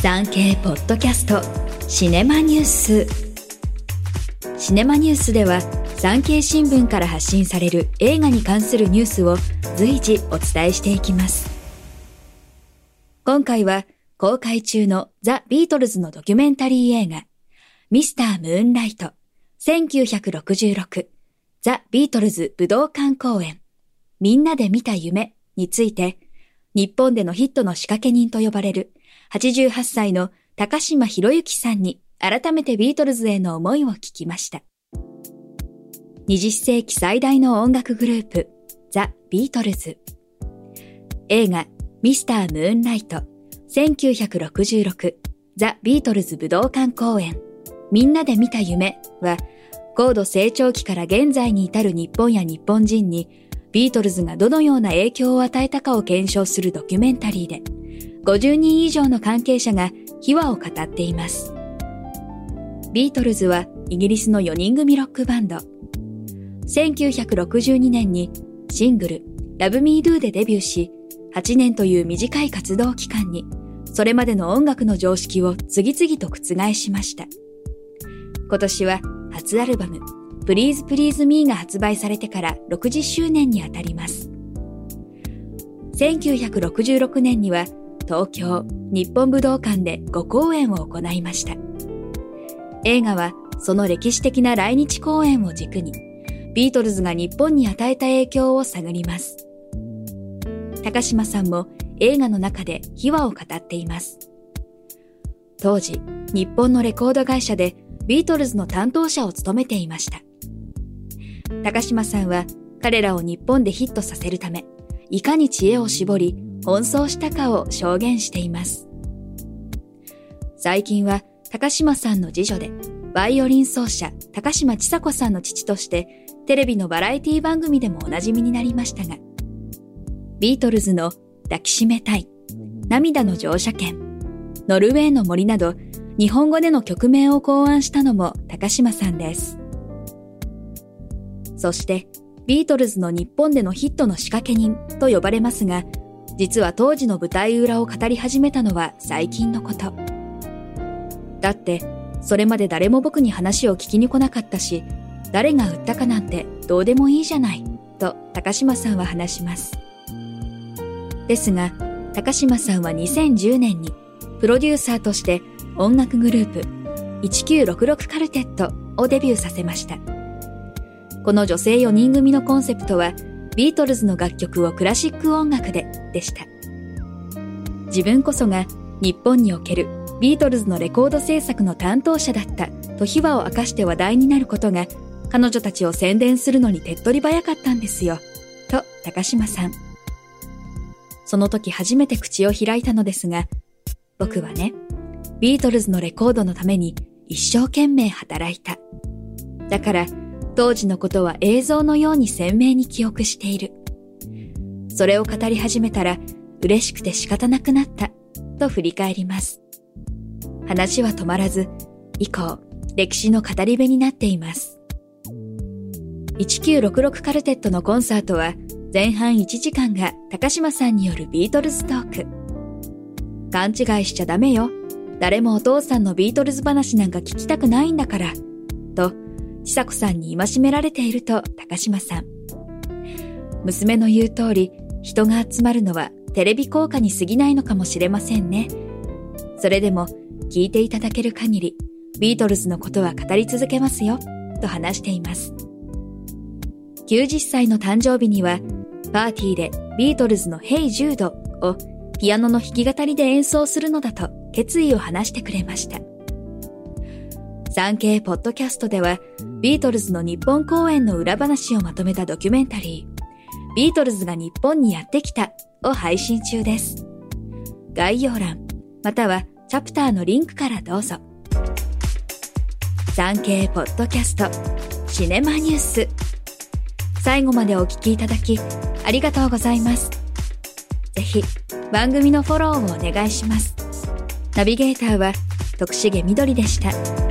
産経ポッドキャストシネマニュース。シネマニュースでは産経新聞から発信される映画に関するニュースを随時お伝えしていきます。今回は公開中のザ・ビートルズのドキュメンタリー映画ミスター・ムーンライト1966ザ・ビートルズ武道館公演みんなで見た夢について日本でのヒットの仕掛け人と呼ばれる88歳の高嶋弘之さんに改めてビートルズへの思いを聞きました。20世紀最大の音楽グループ、ザ・ビートルズ。映画、ミスター・ムーンライト、1966、ザ・ビートルズ武道館公演、みんなで見た夢は、高度成長期から現在に至る日本や日本人に、ビートルズがどのような影響を与えたかを検証するドキュメンタリーで、50人以上の関係者が秘話を語っています。ビートルズはイギリスの4人組ロックバンド。1962年にシングル Love Me Do でデビューし、8年という短い活動期間に、それまでの音楽の常識を次々と覆しました。今年は初アルバム Please Please Me が発売されてから60周年にあたります。1966年には東京日本武道館で5公演を行いました。映画はその歴史的な来日公演を軸に、ビートルズが日本に与えた影響を探ります。高島さんも映画の中で秘話を語っています。当時、日本のレコード会社でビートルズの担当者を務めていました。高島さんは彼らを日本でヒットさせるため、いかに知恵を絞り、奔走したかを証言しています。最近は高島さんの次女で、バイオリン奏者高島千佐子さんの父として、テレビのバラエティ番組でもおなじみになりましたが、ビートルズの抱きしめたい、涙の乗車券、ノルウェーの森など、日本語での曲名を考案したのも高島さんです。そして、ビートルズの日本でのヒットの仕掛け人と呼ばれますが、実は当時の舞台裏を語り始めたのは最近のこと。だって、それまで誰も僕に話を聞きに来なかったし、誰が売ったかなんてどうでもいいじゃない、と高島さんは話します。ですが、高島さんは2010年に、プロデューサーとして音楽グループ、1966カルテットをデビューさせました。この女性4人組のコンセプトは、ビートルズの楽曲をクラシック音楽ででした。自分こそが日本におけるビートルズのレコード制作の担当者だったと秘話を明かして話題になることが彼女たちを宣伝するのに手っ取り早かったんですよ。と高島さん。その時初めて口を開いたのですが、僕はね、ビートルズのレコードのために一生懸命働いた。だから当時のことは映像のように鮮明に記憶している。それを語り始めたら嬉しくて仕方なくなった、と振り返ります。話は止まらず、以降、歴史の語り部になっています。1966カルテットのコンサートは、前半1時間が高島さんによるビートルズトーク。勘違いしちゃダメよ。誰もお父さんのビートルズ話なんか聞きたくないんだから。と、ちさ子さんに戒められていると高島さん。娘の言う通り、人が集まるのはテレビ効果に過ぎないのかもしれませんね。それでも聞いていただける限り、ビートルズのことは語り続けますよ、と話しています。90歳の誕生日には、パーティーでビートルズの Hey Jude をピアノの弾き語りで演奏するのだと決意を話してくれました。産経ポッドキャストでは、ビートルズの日本公演の裏話をまとめたドキュメンタリー、ビートルズが日本にやってきたを配信中です。概要欄、またはチャプターのリンクからどうぞ。産経ポッドキャスト、シネマニュース。最後までお聞きいただき、ありがとうございます。ぜひ、番組のフォローをお願いします。ナビゲーターは、徳重みどりでした。